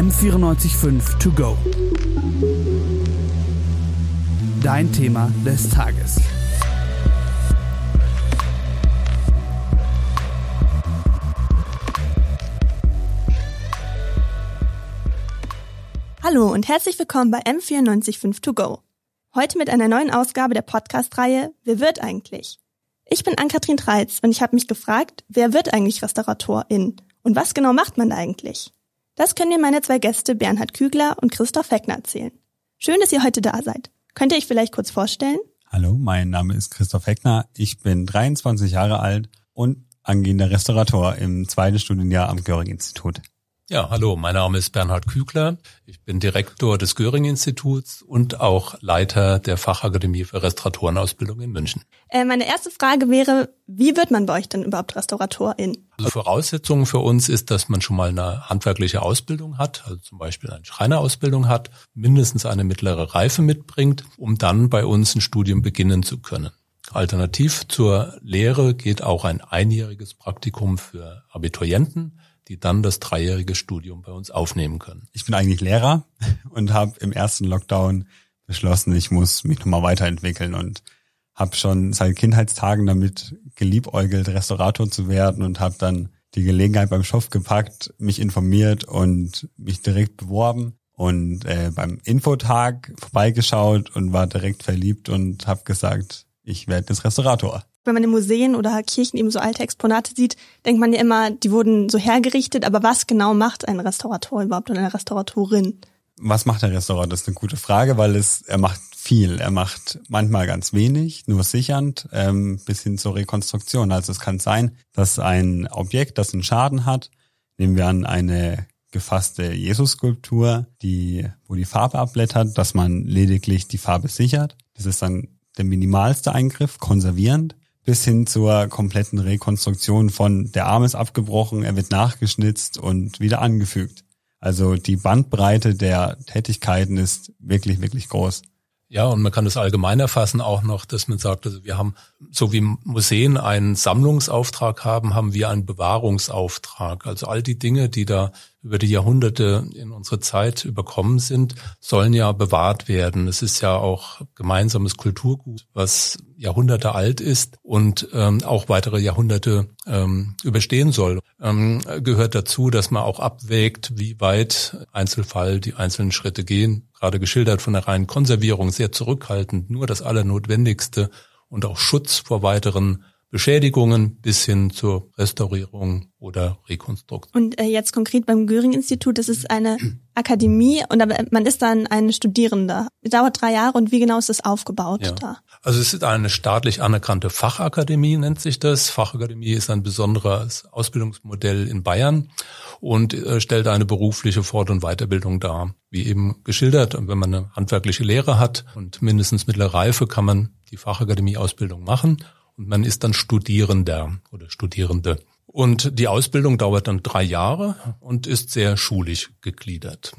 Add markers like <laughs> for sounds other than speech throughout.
M945 To Go. Dein Thema des Tages. Hallo und herzlich willkommen bei M945 To Go. Heute mit einer neuen Ausgabe der Podcast-Reihe Wer wird eigentlich? Ich bin Ann-Kathrin Treitz und ich habe mich gefragt, wer wird eigentlich Restauratorin und was genau macht man da eigentlich? Das können mir meine zwei Gäste Bernhard Kügler und Christoph Heckner erzählen. Schön, dass ihr heute da seid. Könnt ihr euch vielleicht kurz vorstellen? Hallo, mein Name ist Christoph Heckner. Ich bin 23 Jahre alt und angehender Restaurator im zweiten Studienjahr am Göring-Institut. Ja, hallo, mein Name ist Bernhard Kügler. Ich bin Direktor des Göring-Instituts und auch Leiter der Fachakademie für Restauratorenausbildung in München. Äh, meine erste Frage wäre, wie wird man bei euch denn überhaupt Restauratorin? Also Voraussetzung für uns ist, dass man schon mal eine handwerkliche Ausbildung hat, also zum Beispiel eine Schreinerausbildung hat, mindestens eine mittlere Reife mitbringt, um dann bei uns ein Studium beginnen zu können. Alternativ zur Lehre geht auch ein einjähriges Praktikum für Abiturienten die dann das dreijährige Studium bei uns aufnehmen können. Ich bin eigentlich Lehrer <laughs> und habe im ersten Lockdown beschlossen, ich muss mich nochmal weiterentwickeln und habe schon seit Kindheitstagen damit geliebäugelt, Restaurator zu werden und habe dann die Gelegenheit beim Schof gepackt, mich informiert und mich direkt beworben und äh, beim Infotag vorbeigeschaut und war direkt verliebt und habe gesagt, ich werde jetzt Restaurator wenn man in Museen oder Kirchen eben so alte Exponate sieht, denkt man ja immer, die wurden so hergerichtet, aber was genau macht ein Restaurator überhaupt oder eine Restauratorin? Was macht der Restaurator? Das ist eine gute Frage, weil es er macht viel. Er macht manchmal ganz wenig, nur sichernd, ähm, bis hin zur Rekonstruktion. Also es kann sein, dass ein Objekt, das einen Schaden hat, nehmen wir an eine gefasste Jesus-Skulptur, die, wo die Farbe abblättert, dass man lediglich die Farbe sichert. Das ist dann der minimalste Eingriff, konservierend bis hin zur kompletten Rekonstruktion von der Arm ist abgebrochen, er wird nachgeschnitzt und wieder angefügt. Also die Bandbreite der Tätigkeiten ist wirklich, wirklich groß. Ja, und man kann das allgemein erfassen auch noch, dass man sagt, also wir haben, so wie Museen einen Sammlungsauftrag haben, haben wir einen Bewahrungsauftrag. Also all die Dinge, die da über die Jahrhunderte in unsere Zeit überkommen sind, sollen ja bewahrt werden. Es ist ja auch gemeinsames Kulturgut, was Jahrhunderte alt ist und ähm, auch weitere Jahrhunderte ähm, überstehen soll. Ähm, gehört dazu, dass man auch abwägt, wie weit Einzelfall die einzelnen Schritte gehen gerade geschildert von der reinen Konservierung, sehr zurückhaltend, nur das Allernotwendigste und auch Schutz vor weiteren Beschädigungen bis hin zur Restaurierung oder Rekonstruktion. Und äh, jetzt konkret beim Göring-Institut, das ist eine Akademie und aber man ist dann ein Studierender. Dauert drei Jahre und wie genau ist das aufgebaut ja. da? Also es ist eine staatlich anerkannte Fachakademie, nennt sich das. Fachakademie ist ein besonderes Ausbildungsmodell in Bayern und äh, stellt eine berufliche Fort- und Weiterbildung dar. Wie eben geschildert, wenn man eine handwerkliche Lehre hat und mindestens mittlere Reife, kann man die Fachakademie-Ausbildung machen und man ist dann Studierender oder Studierende. Und die Ausbildung dauert dann drei Jahre und ist sehr schulisch gegliedert.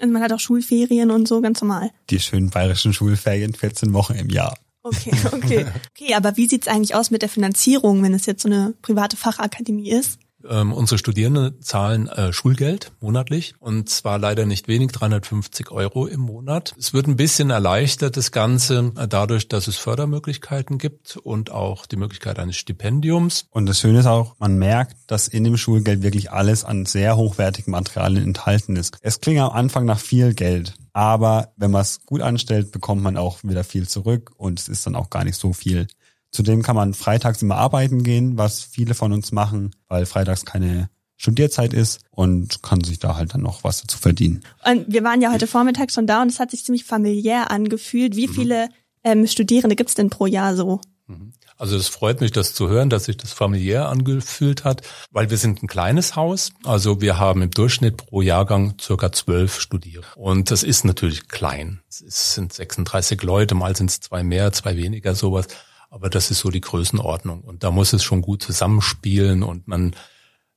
Und man hat auch Schulferien und so ganz normal. Die schönen bayerischen Schulferien, 14 Wochen im Jahr. Okay, okay. <laughs> Okay, aber wie sieht's eigentlich aus mit der Finanzierung, wenn es jetzt so eine private Fachakademie ist? Ähm, unsere Studierenden zahlen äh, Schulgeld monatlich und zwar leider nicht wenig, 350 Euro im Monat. Es wird ein bisschen erleichtert, das Ganze, äh, dadurch, dass es Fördermöglichkeiten gibt und auch die Möglichkeit eines Stipendiums. Und das Schöne ist auch, man merkt, dass in dem Schulgeld wirklich alles an sehr hochwertigen Materialien enthalten ist. Es klingt am Anfang nach viel Geld. Aber wenn man es gut anstellt, bekommt man auch wieder viel zurück und es ist dann auch gar nicht so viel. Zudem kann man freitags immer arbeiten gehen, was viele von uns machen, weil freitags keine Studierzeit ist und kann sich da halt dann noch was dazu verdienen. Und wir waren ja heute Vormittag schon da und es hat sich ziemlich familiär angefühlt. Wie mhm. viele ähm, Studierende gibt's denn pro Jahr so? Mhm. Also es freut mich, das zu hören, dass sich das familiär angefühlt hat, weil wir sind ein kleines Haus. Also wir haben im Durchschnitt pro Jahrgang circa zwölf Studierende. Und das ist natürlich klein. Es sind 36 Leute, mal sind es zwei mehr, zwei weniger, sowas. Aber das ist so die Größenordnung. Und da muss es schon gut zusammenspielen und man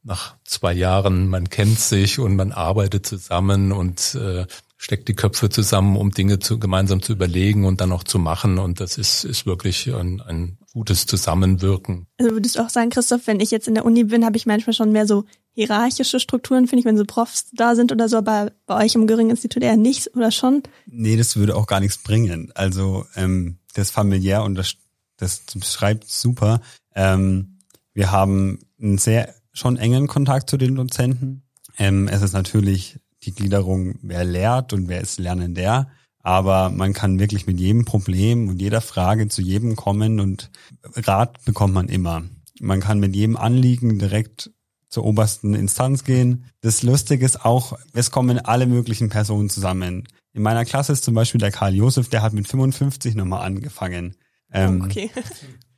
nach zwei Jahren, man kennt sich und man arbeitet zusammen und äh, steckt die Köpfe zusammen, um Dinge zu, gemeinsam zu überlegen und dann auch zu machen. Und das ist, ist wirklich ein, ein gutes Zusammenwirken. Also würdest du auch sagen, Christoph, wenn ich jetzt in der Uni bin, habe ich manchmal schon mehr so hierarchische Strukturen, finde ich, wenn so Profs da sind oder so, aber bei euch im Göring-Institut eher nicht oder schon? Nee, das würde auch gar nichts bringen. Also ähm, das familiär und das, das beschreibt super. Ähm, wir haben einen sehr schon engen Kontakt zu den Dozenten. Ähm, es ist natürlich die Gliederung, wer lehrt und wer ist Lernender. Aber man kann wirklich mit jedem Problem und jeder Frage zu jedem kommen und Rat bekommt man immer. Man kann mit jedem Anliegen direkt zur obersten Instanz gehen. Das Lustige ist auch, es kommen alle möglichen Personen zusammen. In meiner Klasse ist zum Beispiel der Karl Josef, der hat mit 55 nochmal angefangen. Ähm, okay. <laughs>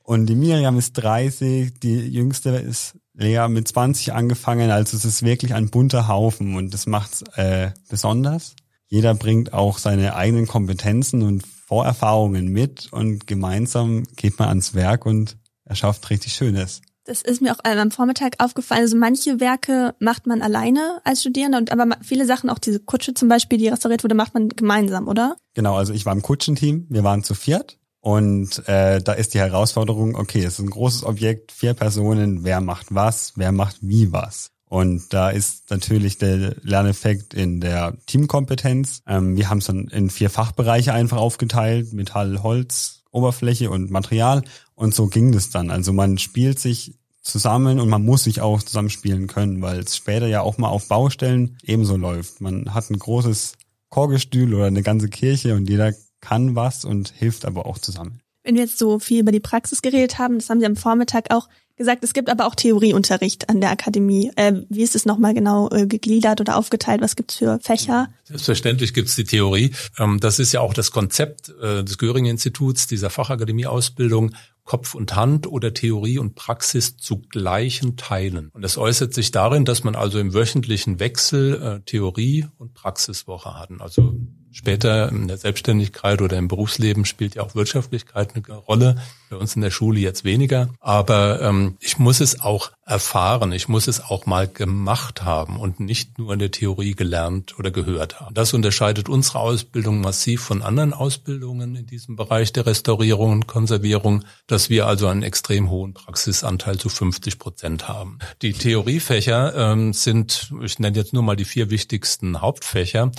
Und die Miriam ist 30, die jüngste ist Lea mit 20 angefangen. Also es ist wirklich ein bunter Haufen und das macht's äh, besonders. Jeder bringt auch seine eigenen Kompetenzen und Vorerfahrungen mit und gemeinsam geht man ans Werk und erschafft richtig Schönes. Das ist mir auch am Vormittag aufgefallen. Also manche Werke macht man alleine als Studierender und aber viele Sachen, auch diese Kutsche zum Beispiel, die restauriert wurde, macht man gemeinsam, oder? Genau, also ich war im Kutschenteam, wir waren zu viert und äh, da ist die Herausforderung, okay, es ist ein großes Objekt, vier Personen, wer macht was, wer macht wie was. Und da ist natürlich der Lerneffekt in der Teamkompetenz. Ähm, wir haben es dann in vier Fachbereiche einfach aufgeteilt, Metall, Holz, Oberfläche und Material. Und so ging das dann. Also man spielt sich zusammen und man muss sich auch zusammenspielen können, weil es später ja auch mal auf Baustellen ebenso läuft. Man hat ein großes Chorgestühl oder eine ganze Kirche und jeder kann was und hilft aber auch zusammen. Wenn wir jetzt so viel über die Praxis geredet haben, das haben Sie am Vormittag auch gesagt, es gibt aber auch Theorieunterricht an der Akademie. Äh, wie ist es nochmal genau äh, gegliedert oder aufgeteilt? Was gibt's für Fächer? Selbstverständlich gibt's die Theorie. Ähm, das ist ja auch das Konzept äh, des Göring-Instituts, dieser Fachakademie-Ausbildung, Kopf und Hand oder Theorie und Praxis zu gleichen Teilen. Und das äußert sich darin, dass man also im wöchentlichen Wechsel äh, Theorie und Praxiswoche hat. Also Später in der Selbstständigkeit oder im Berufsleben spielt ja auch Wirtschaftlichkeit eine Rolle. Bei uns in der Schule jetzt weniger. Aber ähm, ich muss es auch erfahren. Ich muss es auch mal gemacht haben und nicht nur in der Theorie gelernt oder gehört haben. Das unterscheidet unsere Ausbildung massiv von anderen Ausbildungen in diesem Bereich der Restaurierung und Konservierung, dass wir also einen extrem hohen Praxisanteil zu 50 Prozent haben. Die Theoriefächer ähm, sind, ich nenne jetzt nur mal die vier wichtigsten Hauptfächer.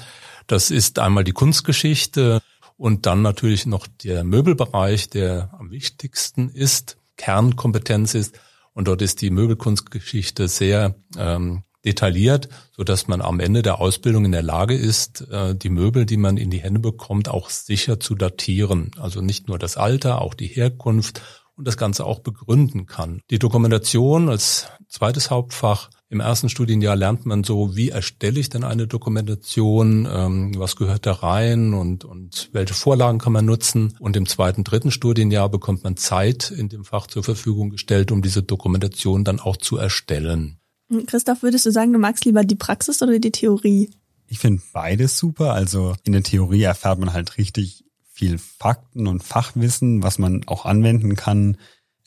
Das ist einmal die Kunstgeschichte und dann natürlich noch der Möbelbereich, der am wichtigsten ist, Kernkompetenz ist. Und dort ist die Möbelkunstgeschichte sehr ähm, detailliert, so dass man am Ende der Ausbildung in der Lage ist, äh, die Möbel, die man in die Hände bekommt, auch sicher zu datieren. Also nicht nur das Alter, auch die Herkunft und das Ganze auch begründen kann. Die Dokumentation als zweites Hauptfach im ersten Studienjahr lernt man so, wie erstelle ich denn eine Dokumentation, ähm, was gehört da rein und, und welche Vorlagen kann man nutzen. Und im zweiten, dritten Studienjahr bekommt man Zeit in dem Fach zur Verfügung gestellt, um diese Dokumentation dann auch zu erstellen. Christoph, würdest du sagen, du magst lieber die Praxis oder die Theorie? Ich finde beides super. Also in der Theorie erfährt man halt richtig viel Fakten und Fachwissen, was man auch anwenden kann.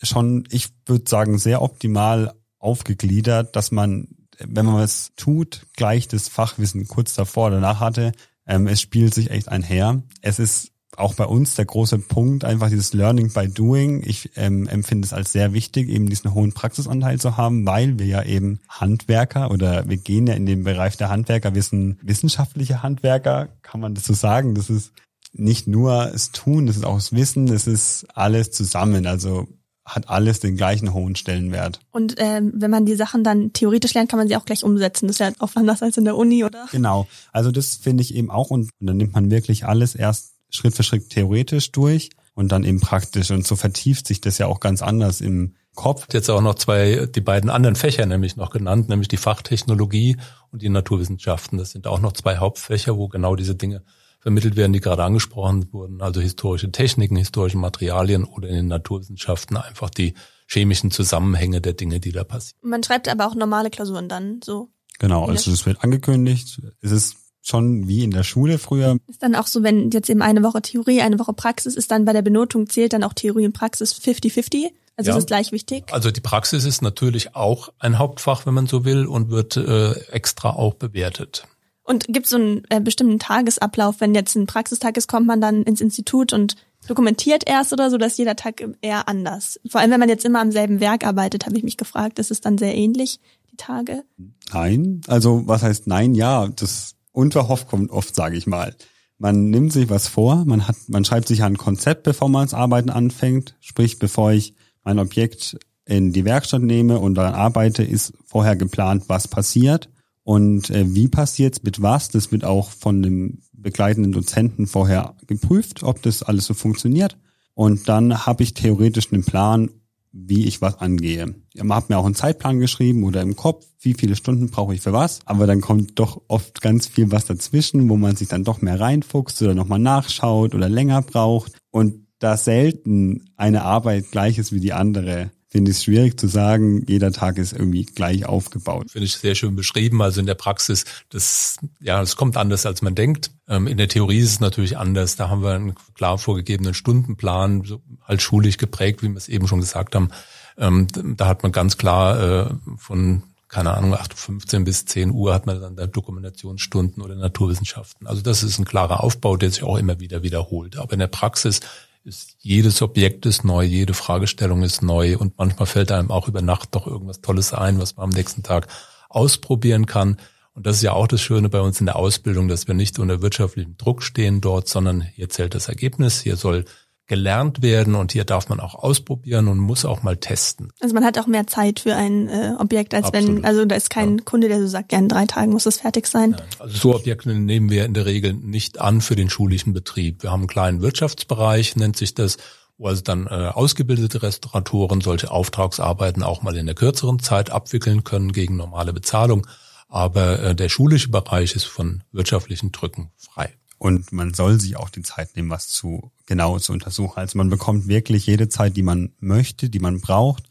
Schon, ich würde sagen, sehr optimal aufgegliedert, dass man, wenn man es tut, gleich das Fachwissen kurz davor oder danach hatte. Ähm, es spielt sich echt einher. Es ist auch bei uns der große Punkt, einfach dieses Learning by Doing. Ich ähm, empfinde es als sehr wichtig, eben diesen hohen Praxisanteil zu haben, weil wir ja eben Handwerker oder wir gehen ja in den Bereich der Handwerker, wir sind wissenschaftliche Handwerker, kann man das so sagen. Das ist nicht nur das Tun, das ist auch das Wissen, das ist alles zusammen. Also hat alles den gleichen hohen Stellenwert. Und ähm, wenn man die Sachen dann theoretisch lernt, kann man sie auch gleich umsetzen. Das ist ja oft anders als in der Uni, oder? Genau. Also das finde ich eben auch. Und, und dann nimmt man wirklich alles erst Schritt für Schritt theoretisch durch und dann eben praktisch. Und so vertieft sich das ja auch ganz anders im Kopf. Jetzt auch noch zwei, die beiden anderen Fächer nämlich noch genannt, nämlich die Fachtechnologie und die Naturwissenschaften. Das sind auch noch zwei Hauptfächer, wo genau diese Dinge vermittelt werden, die gerade angesprochen wurden, also historische Techniken, historische Materialien oder in den Naturwissenschaften einfach die chemischen Zusammenhänge der Dinge, die da passieren. Man schreibt aber auch normale Klausuren dann so. Genau, also das wird angekündigt. Es ist schon wie in der Schule früher. Ist dann auch so, wenn jetzt eben eine Woche Theorie, eine Woche Praxis ist, dann bei der Benotung zählt dann auch Theorie und Praxis 50-50? Also ja. ist es gleich wichtig? Also die Praxis ist natürlich auch ein Hauptfach, wenn man so will, und wird äh, extra auch bewertet. Und gibt es so einen äh, bestimmten Tagesablauf, wenn jetzt ein Praxistag ist, kommt man dann ins Institut und dokumentiert erst oder so, dass jeder Tag eher anders. Vor allem, wenn man jetzt immer am selben Werk arbeitet, habe ich mich gefragt, ist es dann sehr ähnlich, die Tage? Nein, also was heißt nein? Ja, das unverhofft kommt oft, sage ich mal. Man nimmt sich was vor, man hat, man schreibt sich ein Konzept, bevor man das Arbeiten anfängt. Sprich, bevor ich mein Objekt in die Werkstatt nehme und daran arbeite, ist vorher geplant, was passiert und äh, wie passiert's mit was. Das wird auch von dem begleitenden Dozenten vorher geprüft, ob das alles so funktioniert. Und dann habe ich theoretisch einen Plan, wie ich was angehe. Man hat mir auch einen Zeitplan geschrieben oder im Kopf, wie viele Stunden brauche ich für was. Aber dann kommt doch oft ganz viel was dazwischen, wo man sich dann doch mehr reinfuchst oder nochmal nachschaut oder länger braucht. Und da selten eine Arbeit gleich ist wie die andere, finde ich es schwierig zu sagen, jeder Tag ist irgendwie gleich aufgebaut. Finde ich sehr schön beschrieben. Also in der Praxis, das, ja, es kommt anders, als man denkt. Ähm, in der Theorie ist es natürlich anders. Da haben wir einen klar vorgegebenen Stundenplan, so halt schulisch geprägt, wie wir es eben schon gesagt haben. Ähm, da hat man ganz klar äh, von keine Ahnung, 8, 15 bis 10 Uhr hat man dann da Dokumentationsstunden oder Naturwissenschaften. Also das ist ein klarer Aufbau, der sich auch immer wieder wiederholt. Aber in der Praxis ist jedes Objekt ist neu, jede Fragestellung ist neu und manchmal fällt einem auch über Nacht doch irgendwas Tolles ein, was man am nächsten Tag ausprobieren kann. Und das ist ja auch das Schöne bei uns in der Ausbildung, dass wir nicht unter wirtschaftlichem Druck stehen dort, sondern hier zählt das Ergebnis, hier soll gelernt werden und hier darf man auch ausprobieren und muss auch mal testen. Also man hat auch mehr Zeit für ein äh, Objekt, als Absolut. wenn, also da ist kein ja. Kunde, der so sagt, ja, in drei Tagen muss es fertig sein. Ja. Also so Objekte nehmen wir in der Regel nicht an für den schulischen Betrieb. Wir haben einen kleinen Wirtschaftsbereich, nennt sich das, wo also dann äh, ausgebildete Restauratoren solche Auftragsarbeiten auch mal in der kürzeren Zeit abwickeln können gegen normale Bezahlung. Aber äh, der schulische Bereich ist von wirtschaftlichen Drücken frei. Und man soll sich auch die Zeit nehmen, was zu genau zu untersuchen. Also man bekommt wirklich jede Zeit, die man möchte, die man braucht.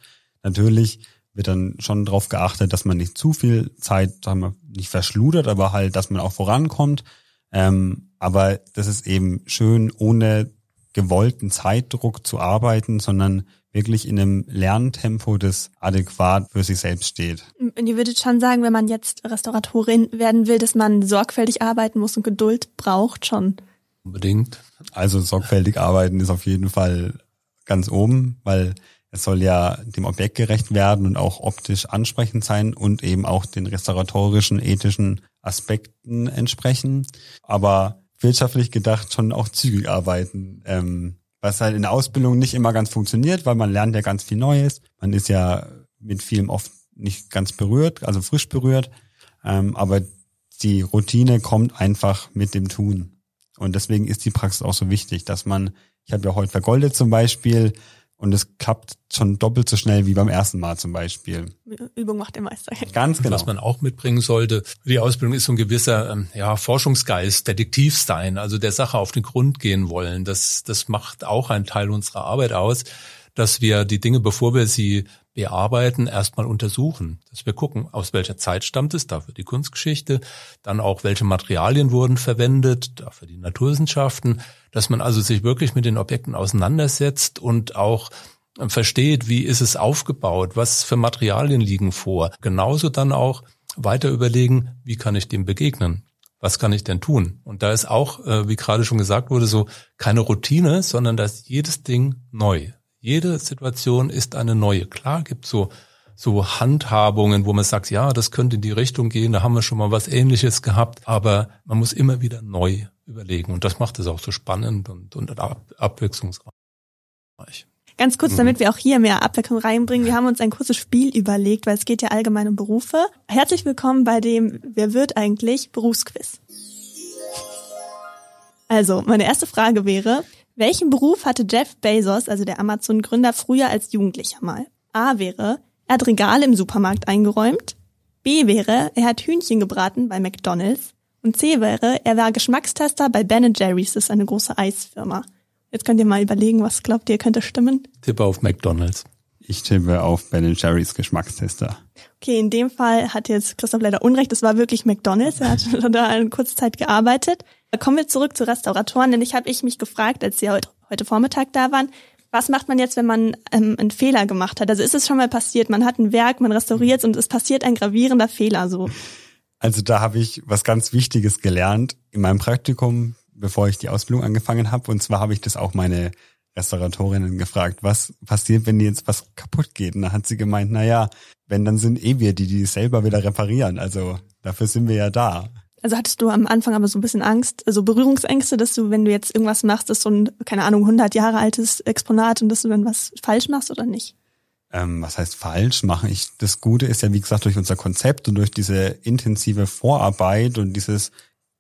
Natürlich wird dann schon darauf geachtet, dass man nicht zu viel Zeit, sagen wir, nicht verschludert, aber halt, dass man auch vorankommt. Ähm, aber das ist eben schön, ohne gewollten Zeitdruck zu arbeiten, sondern wirklich in einem Lerntempo, das adäquat für sich selbst steht. Und ihr würdet schon sagen, wenn man jetzt Restauratorin werden will, dass man sorgfältig arbeiten muss und Geduld braucht schon. Unbedingt. Also sorgfältig arbeiten ist auf jeden Fall ganz oben, weil es soll ja dem Objekt gerecht werden und auch optisch ansprechend sein und eben auch den restauratorischen, ethischen Aspekten entsprechen. Aber wirtschaftlich gedacht schon auch zügig arbeiten. Ähm, was halt in der Ausbildung nicht immer ganz funktioniert, weil man lernt ja ganz viel Neues. Man ist ja mit vielem oft nicht ganz berührt, also frisch berührt. Ähm, aber die Routine kommt einfach mit dem Tun. Und deswegen ist die Praxis auch so wichtig, dass man, ich habe ja heute vergoldet zum Beispiel, und es klappt schon doppelt so schnell wie beim ersten Mal zum Beispiel. Übung macht den Meister. <laughs> Ganz genau. Was man auch mitbringen sollte die Ausbildung ist so ein gewisser ähm, ja, Forschungsgeist, Detektiv sein, also der Sache auf den Grund gehen wollen. Das, das macht auch einen Teil unserer Arbeit aus, dass wir die Dinge, bevor wir sie bearbeiten, erstmal untersuchen. Dass wir gucken, aus welcher Zeit stammt es, dafür die Kunstgeschichte, dann auch welche Materialien wurden verwendet, dafür die Naturwissenschaften, dass man also sich wirklich mit den Objekten auseinandersetzt und auch versteht, wie ist es aufgebaut, was für Materialien liegen vor. Genauso dann auch weiter überlegen, wie kann ich dem begegnen? Was kann ich denn tun? Und da ist auch, äh, wie gerade schon gesagt wurde, so keine Routine, sondern da ist jedes Ding neu. Jede Situation ist eine neue. Klar gibt so so Handhabungen, wo man sagt, ja, das könnte in die Richtung gehen, da haben wir schon mal was ähnliches gehabt, aber man muss immer wieder neu überlegen und das macht es auch so spannend und, und ab, abwechslungsreich. Ganz kurz, damit mhm. wir auch hier mehr Abwechslung reinbringen, wir haben uns ein kurzes Spiel überlegt, weil es geht ja allgemein um Berufe. Herzlich willkommen bei dem Wer wird eigentlich Berufsquiz. Also, meine erste Frage wäre, welchen Beruf hatte Jeff Bezos, also der Amazon-Gründer, früher als Jugendlicher mal? A wäre, er hat Regale im Supermarkt eingeräumt. B wäre, er hat Hühnchen gebraten bei McDonald's. Und C wäre, er war Geschmackstester bei Ben Jerry's, das ist eine große Eisfirma. Jetzt könnt ihr mal überlegen, was glaubt ihr, könnte stimmen? Tippe auf McDonald's. Ich tippe auf Ben Jerry's Geschmackstester. Okay, in dem Fall hat jetzt Christoph leider Unrecht. Es war wirklich McDonald's. Er hat <laughs> da eine kurze Zeit gearbeitet. Kommen wir zurück zu Restauratoren, denn ich habe ich mich gefragt, als Sie heute, heute Vormittag da waren, was macht man jetzt, wenn man ähm, einen Fehler gemacht hat? Also ist es schon mal passiert, man hat ein Werk, man restauriert und es passiert ein gravierender Fehler so. Also da habe ich was ganz Wichtiges gelernt in meinem Praktikum, bevor ich die Ausbildung angefangen habe. Und zwar habe ich das auch meine Restauratorinnen gefragt, was passiert, wenn jetzt was kaputt geht? Und da hat sie gemeint, na ja, wenn, dann sind eh wir, die die selber wieder reparieren. Also dafür sind wir ja da. Also hattest du am Anfang aber so ein bisschen Angst, also Berührungsängste, dass du, wenn du jetzt irgendwas machst, das so ein, keine Ahnung, 100 Jahre altes Exponat und dass du dann was falsch machst oder nicht? Ähm, was heißt falsch machen? Ich, das Gute ist ja, wie gesagt, durch unser Konzept und durch diese intensive Vorarbeit und dieses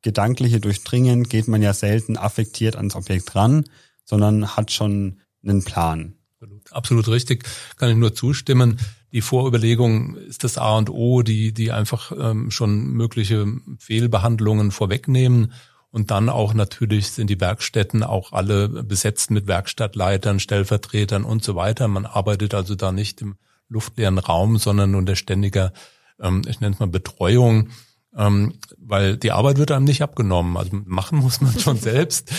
gedankliche Durchdringen geht man ja selten affektiert ans Objekt ran, sondern hat schon einen Plan. Absolut, absolut richtig, kann ich nur zustimmen. Die Vorüberlegung ist das A und O, die, die einfach ähm, schon mögliche Fehlbehandlungen vorwegnehmen. Und dann auch natürlich sind die Werkstätten auch alle besetzt mit Werkstattleitern, Stellvertretern und so weiter. Man arbeitet also da nicht im luftleeren Raum, sondern unter ständiger, ähm, ich nenne es mal Betreuung ähm, weil die Arbeit wird einem nicht abgenommen. Also machen muss man schon <laughs> selbst.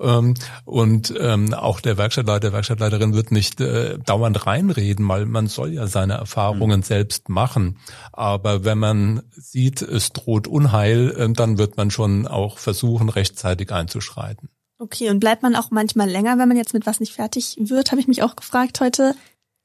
Ähm, und ähm, auch der Werkstattleiter, Werkstattleiterin wird nicht äh, dauernd reinreden, weil man soll ja seine Erfahrungen mhm. selbst machen. Aber wenn man sieht, es droht Unheil, äh, dann wird man schon auch versuchen, rechtzeitig einzuschreiten. Okay, und bleibt man auch manchmal länger, wenn man jetzt mit was nicht fertig wird, habe ich mich auch gefragt heute.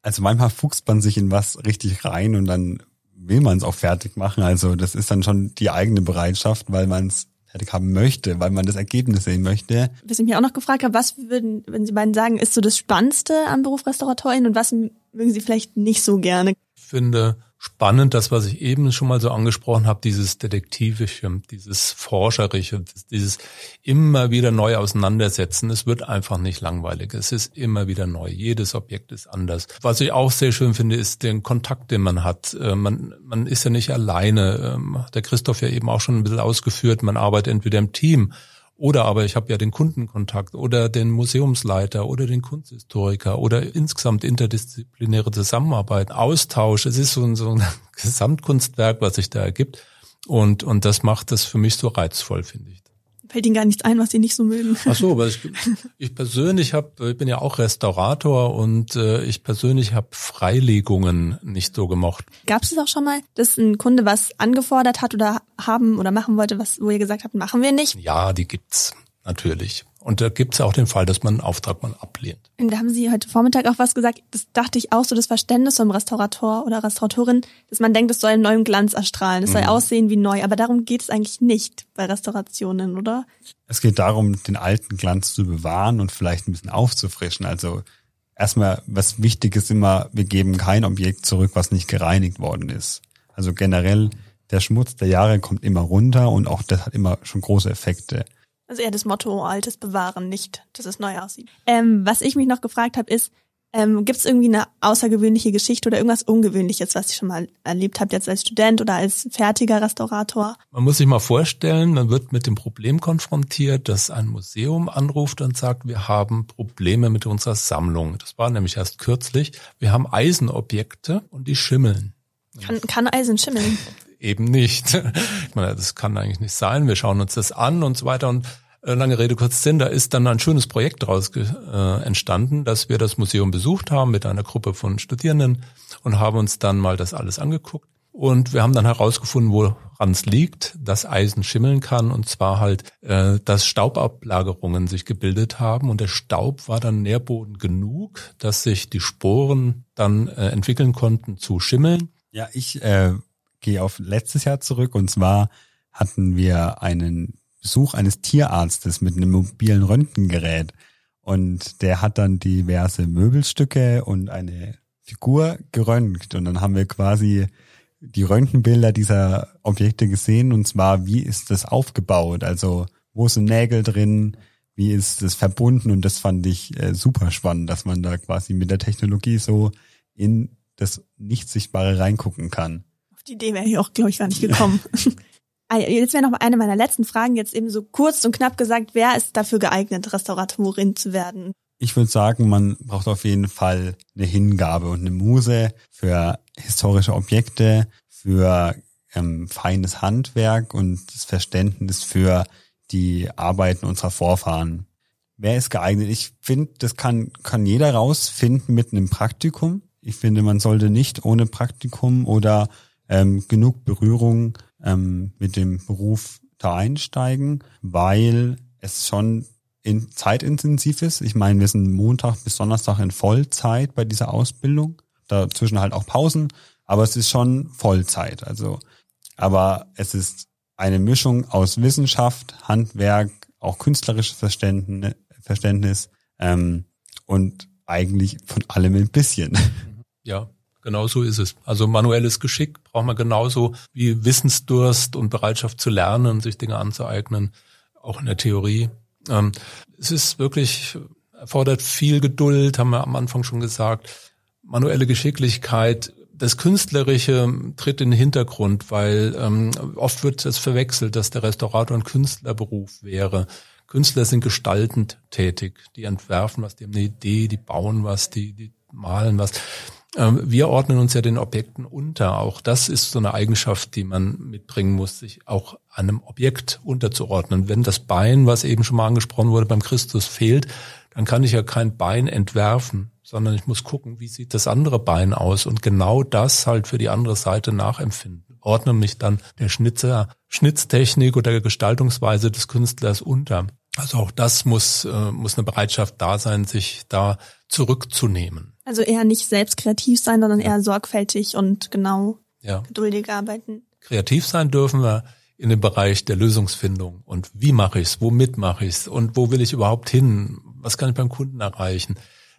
Also manchmal fuchst man sich in was richtig rein und dann will man es auch fertig machen. Also das ist dann schon die eigene Bereitschaft, weil man es fertig haben möchte, weil man das Ergebnis sehen möchte. Was ich mir auch noch gefragt habe, was würden, wenn Sie beiden sagen, ist so das Spannendste am Beruf Restauratorin und was mögen Sie vielleicht nicht so gerne? Ich finde spannend, das, was ich eben schon mal so angesprochen habe, dieses Detektivische, dieses Forscherische, dieses immer wieder neu auseinandersetzen. Es wird einfach nicht langweilig. Es ist immer wieder neu. Jedes Objekt ist anders. Was ich auch sehr schön finde, ist den Kontakt, den man hat. Äh, man, man ist ja nicht alleine. Ähm, der Christoph ja eben auch schon ein bisschen ausgeführt. Man arbeitet entweder im Team oder aber ich habe ja den Kundenkontakt oder den Museumsleiter oder den Kunsthistoriker oder insgesamt interdisziplinäre Zusammenarbeit, Austausch. Es ist so ein, so ein <laughs> Gesamtkunstwerk, was sich da ergibt. Und, und das macht das für mich so reizvoll, finde ich fällt Ihnen gar nichts ein, was Sie nicht so mögen. Ach so, aber ich, ich persönlich habe, ich bin ja auch Restaurator und äh, ich persönlich habe Freilegungen nicht so gemocht. Gab es auch schon mal, dass ein Kunde was angefordert hat oder haben oder machen wollte, was wo ihr gesagt habt, machen wir nicht? Ja, die gibt's natürlich. Und da gibt es auch den Fall, dass man einen Auftrag mal ablehnt. Und da haben Sie heute Vormittag auch was gesagt. Das dachte ich auch so, das Verständnis vom Restaurator oder Restauratorin, dass man denkt, es soll einen neuen Glanz erstrahlen, es soll mhm. aussehen wie neu. Aber darum geht es eigentlich nicht bei Restaurationen, oder? Es geht darum, den alten Glanz zu bewahren und vielleicht ein bisschen aufzufrischen. Also erstmal, was wichtig ist immer, wir geben kein Objekt zurück, was nicht gereinigt worden ist. Also generell, der Schmutz der Jahre kommt immer runter und auch das hat immer schon große Effekte. Also eher das Motto Altes bewahren, nicht, dass es neu aussieht. Ähm, was ich mich noch gefragt habe, ist, ähm, gibt es irgendwie eine außergewöhnliche Geschichte oder irgendwas Ungewöhnliches, was ihr schon mal erlebt habt, jetzt als Student oder als fertiger Restaurator? Man muss sich mal vorstellen, man wird mit dem Problem konfrontiert, dass ein Museum anruft und sagt, wir haben Probleme mit unserer Sammlung. Das war nämlich erst kürzlich. Wir haben Eisenobjekte und die schimmeln. Kann, kann Eisen schimmeln? Eben nicht. <laughs> Ich meine, das kann eigentlich nicht sein. Wir schauen uns das an und so weiter. Und äh, lange Rede, kurz Sinn, da ist dann ein schönes Projekt daraus äh, entstanden, dass wir das Museum besucht haben mit einer Gruppe von Studierenden und haben uns dann mal das alles angeguckt. Und wir haben dann herausgefunden, woran es liegt, dass Eisen schimmeln kann. Und zwar halt, äh, dass Staubablagerungen sich gebildet haben. Und der Staub war dann Nährboden genug, dass sich die Sporen dann äh, entwickeln konnten zu schimmeln. Ja, ich äh, gehe auf letztes Jahr zurück und zwar hatten wir einen Besuch eines Tierarztes mit einem mobilen Röntgengerät. Und der hat dann diverse Möbelstücke und eine Figur geröntgt. Und dann haben wir quasi die Röntgenbilder dieser Objekte gesehen. Und zwar wie ist das aufgebaut, also wo sind Nägel drin, wie ist das verbunden? Und das fand ich äh, super spannend, dass man da quasi mit der Technologie so in das Nicht-Sichtbare reingucken kann die Idee wäre ich auch, glaube ich, gar nicht gekommen. <laughs> Ah, jetzt wäre noch mal eine meiner letzten Fragen, jetzt eben so kurz und knapp gesagt, wer ist dafür geeignet, Restauratorin zu werden? Ich würde sagen, man braucht auf jeden Fall eine Hingabe und eine Muse für historische Objekte, für ähm, feines Handwerk und das Verständnis für die Arbeiten unserer Vorfahren. Wer ist geeignet? Ich finde, das kann, kann jeder rausfinden mit einem Praktikum. Ich finde, man sollte nicht ohne Praktikum oder ähm, genug Berührung ähm, mit dem Beruf da einsteigen, weil es schon in zeitintensiv ist. Ich meine, wir sind Montag bis Donnerstag in Vollzeit bei dieser Ausbildung. Dazwischen halt auch Pausen, aber es ist schon Vollzeit. Also, aber es ist eine Mischung aus Wissenschaft, Handwerk, auch künstlerisches Verständnis, ähm, und eigentlich von allem ein bisschen. Ja, genau so ist es. Also manuelles Geschick braucht man genauso wie Wissensdurst und Bereitschaft zu lernen, sich Dinge anzueignen, auch in der Theorie. Ähm, es ist wirklich, erfordert viel Geduld, haben wir am Anfang schon gesagt. Manuelle Geschicklichkeit, das Künstlerische tritt in den Hintergrund, weil ähm, oft wird es verwechselt, dass der Restaurator ein Künstlerberuf wäre. Künstler sind gestaltend tätig, die entwerfen was, die haben eine Idee, die bauen was, die, die malen was. Ähm, wir ordnen uns ja den Objekten unter. Auch das ist so eine Eigenschaft, die man mitbringen muss, sich auch einem Objekt unterzuordnen. Wenn das Bein, was eben schon mal angesprochen wurde, beim Christus fehlt, dann kann ich ja kein Bein entwerfen, sondern ich muss gucken, wie sieht das andere Bein aus und genau das halt für die andere Seite nachempfinden. Ordne mich dann der Schnitzer, Schnitztechnik oder der Gestaltungsweise des Künstlers unter. Also auch das muss, äh, muss eine Bereitschaft da sein, sich da zurückzunehmen. Also eher nicht selbst kreativ sein, sondern eher sorgfältig und genau ja. geduldig arbeiten. Kreativ sein dürfen wir in dem Bereich der Lösungsfindung und wie mache ich's, womit mache ich's und wo will ich überhaupt hin, was kann ich beim Kunden erreichen.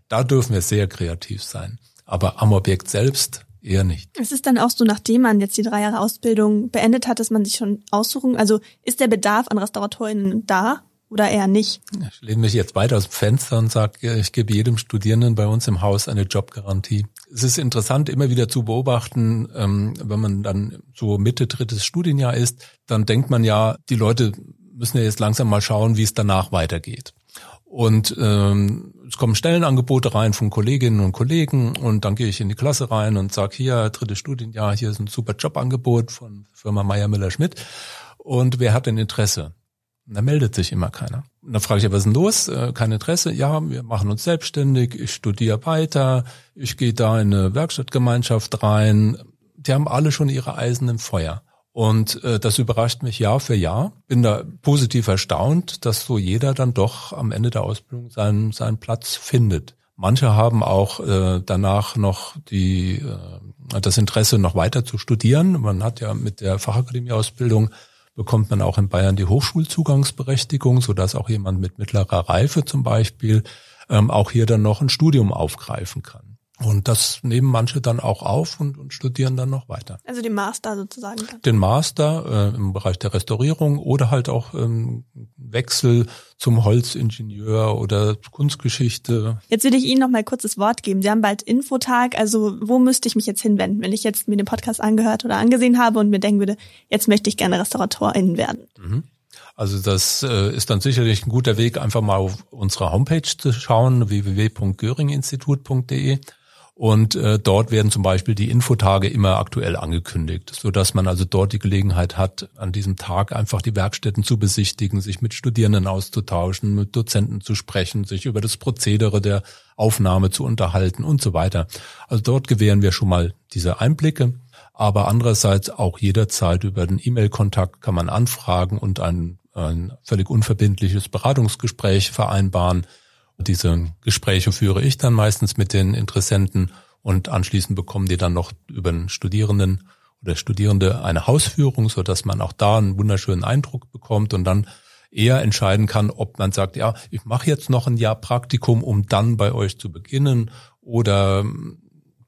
Da dürfen wir sehr kreativ sein. Aber am Objekt selbst eher nicht. Es ist dann auch so, nachdem man jetzt die drei Jahre Ausbildung beendet hat, dass man sich schon aussuchen, also ist der Bedarf an RestauratorInnen da oder eher nicht? Ich lehne mich jetzt weiter aus dem Fenster und sage, ich gebe jedem Studierenden bei uns im Haus eine Jobgarantie. Es ist interessant, immer wieder zu beobachten, ähm, wenn man dann so Mitte drittes Studienjahr ist, dann denkt man ja, die Leute müssen ja jetzt langsam mal schauen, wie es danach weitergeht. Und ähm, es kommen Stellenangebote rein von Kolleginnen und Kollegen und dann gehe ich in die Klasse rein und sage, hier, drittes Studienjahr, hier ist ein super Jobangebot von Firma Meier Müller Schmidt. Und wer hat denn Interesse? Und da meldet sich immer keiner. Und dann frage ich, was ist denn los? Äh, kein Interesse? Ja, wir machen uns selbstständig, ich studiere weiter, ich gehe da in eine Werkstattgemeinschaft rein. Die haben alle schon ihre Eisen im Feuer. Und äh, das überrascht mich Jahr für Jahr. Bin da positiv erstaunt, dass so jeder dann doch am Ende der Ausbildung seinen, seinen Platz findet. Manche haben auch äh, danach noch die, äh, das Interesse, noch weiter zu studieren. Man hat ja mit der Fachakademieausbildung bekommt man auch in Bayern die Hochschulzugangsberechtigung, sodass auch jemand mit mittlerer Reife zum Beispiel ähm, auch hier dann noch ein Studium aufgreifen kann. Und das nehmen manche dann auch auf und, und studieren dann noch weiter. Also den Master sozusagen. Dann. Den Master äh, im Bereich der Restaurierung oder halt auch ähm, Wechsel zum Holzingenieur oder Kunstgeschichte. Jetzt will ich Ihnen noch mal kurz das Wort geben. Sie haben bald Infotag. Also wo müsste ich mich jetzt hinwenden, wenn ich jetzt mir den Podcast angehört oder angesehen habe und mir denken würde, jetzt möchte ich gerne Restauratorin werden? Mhm. Also das äh, ist dann sicherlich ein guter Weg, einfach mal auf unsere Homepage zu schauen, www.göringinstitut.de. Und äh, dort werden zum Beispiel die Infotage immer aktuell angekündigt, so dass man also dort die Gelegenheit hat, an diesem Tag einfach die Werkstätten zu besichtigen, sich mit Studierenden auszutauschen, mit Dozenten zu sprechen, sich über das Prozedere der Aufnahme zu unterhalten und so weiter. Also dort gewähren wir schon mal diese Einblicke. Aber andererseits auch jederzeit über den E-Mail-Kontakt kann man anfragen und ein, ein völlig unverbindliches Beratungsgespräch vereinbaren diese Gespräche führe ich dann meistens mit den Interessenten und anschließend bekommen die dann noch über den Studierenden oder Studierende eine Hausführung, so dass man auch da einen wunderschönen Eindruck bekommt und dann eher entscheiden kann, ob man sagt, ja, ich mache jetzt noch ein Jahr Praktikum, um dann bei euch zu beginnen oder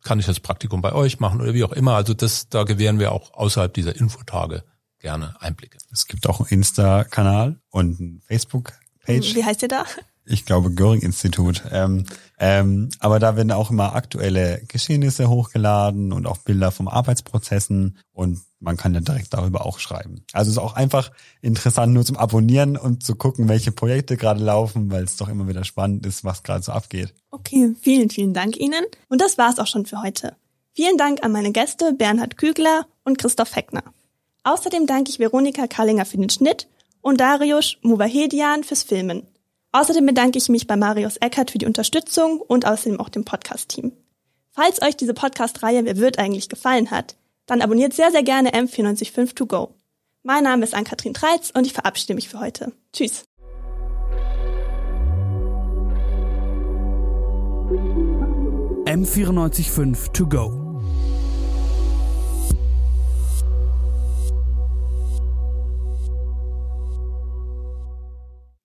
kann ich das Praktikum bei euch machen oder wie auch immer. Also das, da gewähren wir auch außerhalb dieser Infotage gerne Einblicke. Es gibt auch einen Insta-Kanal und einen Facebook-Page. Wie heißt ihr da? Ich glaube, Göring-Institut. Ähm, ähm, aber da werden auch immer aktuelle Geschehnisse hochgeladen und auch Bilder vom Arbeitsprozessen und man kann ja direkt darüber auch schreiben. Also es ist auch einfach interessant nur zum Abonnieren und zu gucken, welche Projekte gerade laufen, weil es doch immer wieder spannend ist, was gerade so abgeht. Okay, vielen, vielen Dank Ihnen. Und das war's auch schon für heute. Vielen Dank an meine Gäste Bernhard Kügler und Christoph Heckner. Außerdem danke ich Veronika Kallinger für den Schnitt und Darius Muvahedian fürs Filmen. Außerdem bedanke ich mich bei Marius Eckert für die Unterstützung und außerdem auch dem Podcast-Team. Falls euch diese Podcast-Reihe Wer wird eigentlich gefallen hat, dann abonniert sehr, sehr gerne M945 To Go. Mein Name ist Ann-Kathrin Treitz und ich verabschiede mich für heute. Tschüss! M945 To Go